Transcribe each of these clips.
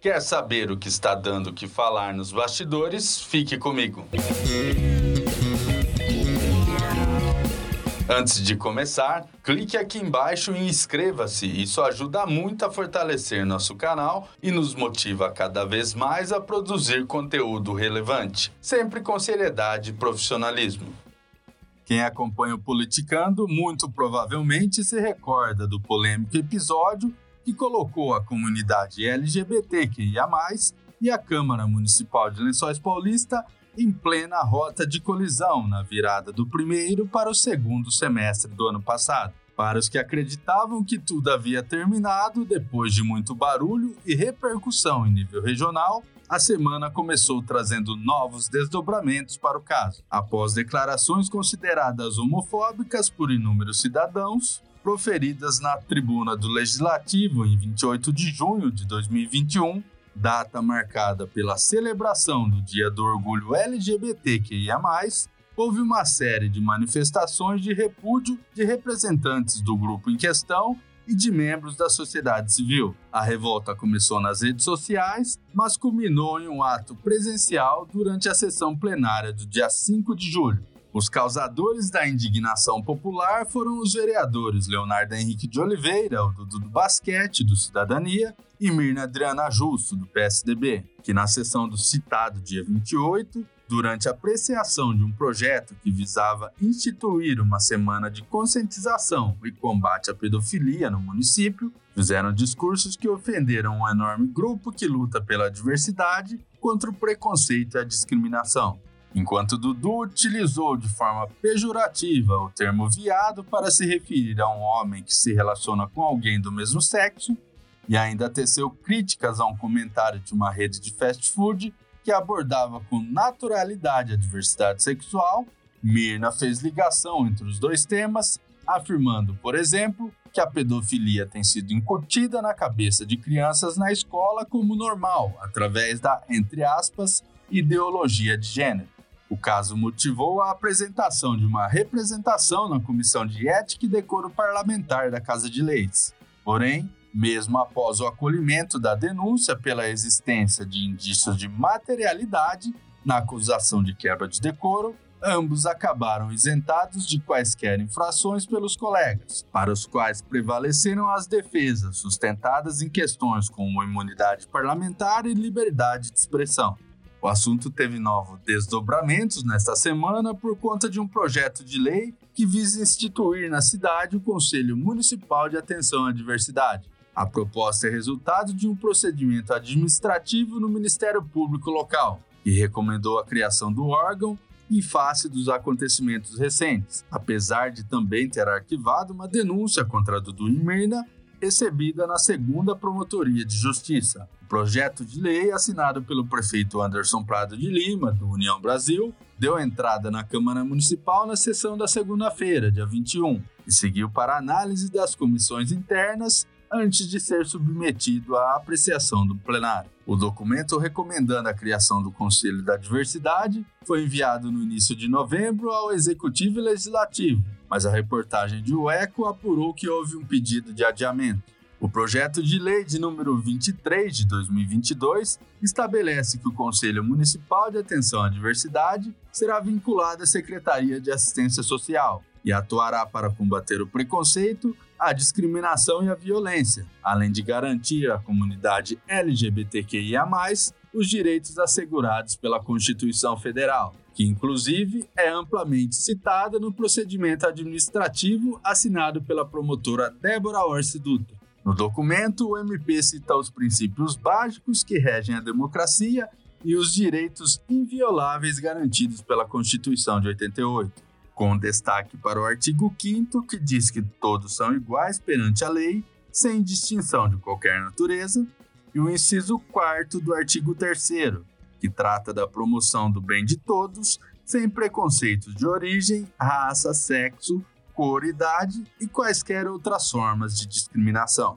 Quer saber o que está dando que falar nos bastidores? Fique comigo. Antes de começar, clique aqui embaixo e inscreva-se. Isso ajuda muito a fortalecer nosso canal e nos motiva cada vez mais a produzir conteúdo relevante, sempre com seriedade e profissionalismo. Quem acompanha o Politicando muito provavelmente se recorda do polêmico episódio que colocou a comunidade LGBTQIA+, e a Câmara Municipal de Lençóis Paulista em plena rota de colisão na virada do primeiro para o segundo semestre do ano passado. Para os que acreditavam que tudo havia terminado, depois de muito barulho e repercussão em nível regional, a semana começou trazendo novos desdobramentos para o caso. Após declarações consideradas homofóbicas por inúmeros cidadãos, proferidas na tribuna do Legislativo em 28 de junho de 2021, data marcada pela celebração do Dia do Orgulho LGBTQIA, houve uma série de manifestações de repúdio de representantes do grupo em questão e de membros da sociedade civil. A revolta começou nas redes sociais, mas culminou em um ato presencial durante a sessão plenária do dia 5 de julho. Os causadores da indignação popular foram os vereadores Leonardo Henrique de Oliveira, o Dudu do Basquete, do Cidadania, e Mirna Adriana Justo, do PSDB, que na sessão do citado dia 28, durante a apreciação de um projeto que visava instituir uma semana de conscientização e combate à pedofilia no município, fizeram discursos que ofenderam um enorme grupo que luta pela diversidade contra o preconceito e a discriminação. Enquanto Dudu utilizou de forma pejorativa o termo viado para se referir a um homem que se relaciona com alguém do mesmo sexo, e ainda teceu críticas a um comentário de uma rede de fast food que abordava com naturalidade a diversidade sexual, Mirna fez ligação entre os dois temas, afirmando, por exemplo, que a pedofilia tem sido incutida na cabeça de crianças na escola como normal, através da, entre aspas, ideologia de gênero. O caso motivou a apresentação de uma representação na Comissão de Ética e Decoro Parlamentar da Casa de Leis. Porém, mesmo após o acolhimento da denúncia pela existência de indícios de materialidade na acusação de quebra de decoro, ambos acabaram isentados de quaisquer infrações pelos colegas, para os quais prevaleceram as defesas sustentadas em questões como imunidade parlamentar e liberdade de expressão. O assunto teve novos desdobramentos nesta semana por conta de um projeto de lei que visa instituir na cidade o Conselho Municipal de Atenção à Diversidade. A proposta é resultado de um procedimento administrativo no Ministério Público local, que recomendou a criação do órgão em face dos acontecimentos recentes, apesar de também ter arquivado uma denúncia contra Dudu Mirna recebida na segunda Promotoria de Justiça. Projeto de lei, assinado pelo prefeito Anderson Prado de Lima, do União Brasil, deu entrada na Câmara Municipal na sessão da segunda-feira, dia 21, e seguiu para análise das comissões internas antes de ser submetido à apreciação do plenário. O documento recomendando a criação do Conselho da Diversidade foi enviado no início de novembro ao Executivo e Legislativo mas a reportagem de UECO apurou que houve um pedido de adiamento. O projeto de lei de número 23 de 2022 estabelece que o Conselho Municipal de Atenção à Diversidade será vinculado à Secretaria de Assistência Social e atuará para combater o preconceito, a discriminação e a violência, além de garantir à comunidade LGBTQIA, os direitos assegurados pela Constituição Federal que inclusive é amplamente citada no procedimento administrativo assinado pela promotora Débora Orsi Dutra. No documento, o MP cita os princípios básicos que regem a democracia e os direitos invioláveis garantidos pela Constituição de 88, com destaque para o artigo 5 que diz que todos são iguais perante a lei, sem distinção de qualquer natureza, e o inciso 4 do artigo 3 que trata da promoção do bem de todos, sem preconceitos de origem, raça, sexo, cor, idade e quaisquer outras formas de discriminação.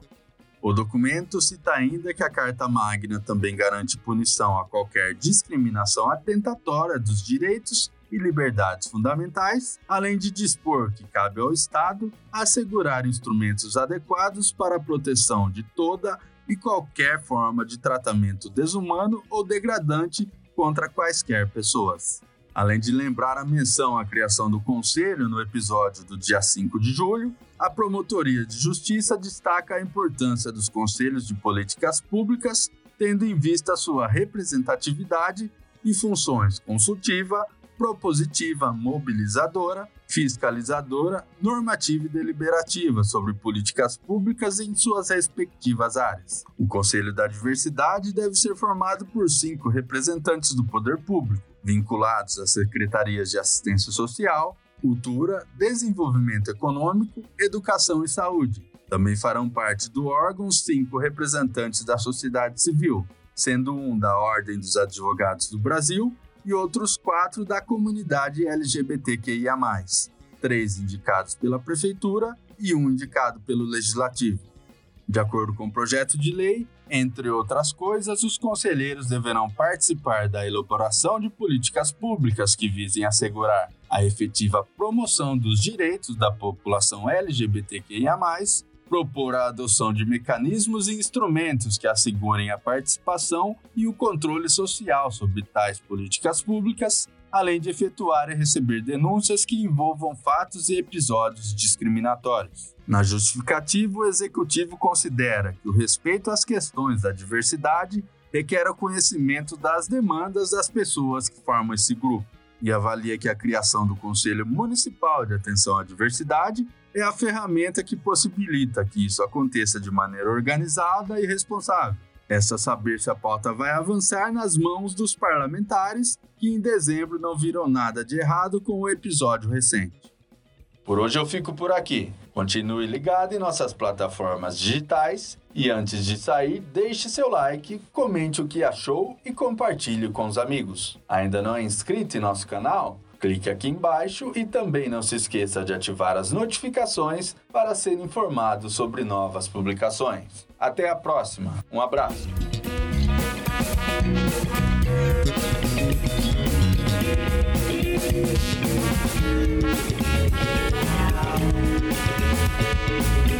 O documento cita ainda que a Carta Magna também garante punição a qualquer discriminação atentatória dos direitos e liberdades fundamentais, além de dispor que cabe ao Estado assegurar instrumentos adequados para a proteção de toda e qualquer forma de tratamento desumano ou degradante contra quaisquer pessoas. Além de lembrar a menção à criação do Conselho no episódio do dia 5 de julho, a Promotoria de Justiça destaca a importância dos conselhos de políticas públicas, tendo em vista sua representatividade e funções consultiva, propositiva, mobilizadora, fiscalizadora, normativa e deliberativa sobre políticas públicas em suas respectivas áreas. O Conselho da Diversidade deve ser formado por cinco representantes do poder público, vinculados às secretarias de assistência social, cultura, desenvolvimento econômico, educação e saúde. Também farão parte do órgão cinco representantes da sociedade civil, sendo um da Ordem dos Advogados do Brasil e outros quatro da comunidade LGBTQIA, três indicados pela Prefeitura e um indicado pelo Legislativo. De acordo com o projeto de lei, entre outras coisas, os conselheiros deverão participar da elaboração de políticas públicas que visem assegurar a efetiva promoção dos direitos da população LGBTQIA, propor a adoção de mecanismos e instrumentos que assegurem a participação e o controle social sobre tais políticas públicas, além de efetuar e receber denúncias que envolvam fatos e episódios discriminatórios. Na justificativa, o executivo considera que o respeito às questões da diversidade requer o conhecimento das demandas das pessoas que formam esse grupo e avalia que a criação do Conselho Municipal de Atenção à Diversidade é a ferramenta que possibilita que isso aconteça de maneira organizada e responsável. Essa saber se a pauta vai avançar nas mãos dos parlamentares, que em dezembro não viram nada de errado com o episódio recente. Por hoje eu fico por aqui. Continue ligado em nossas plataformas digitais e antes de sair, deixe seu like, comente o que achou e compartilhe com os amigos. Ainda não é inscrito em nosso canal? clique aqui embaixo e também não se esqueça de ativar as notificações para ser informado sobre novas publicações. Até a próxima, um abraço! Thank you.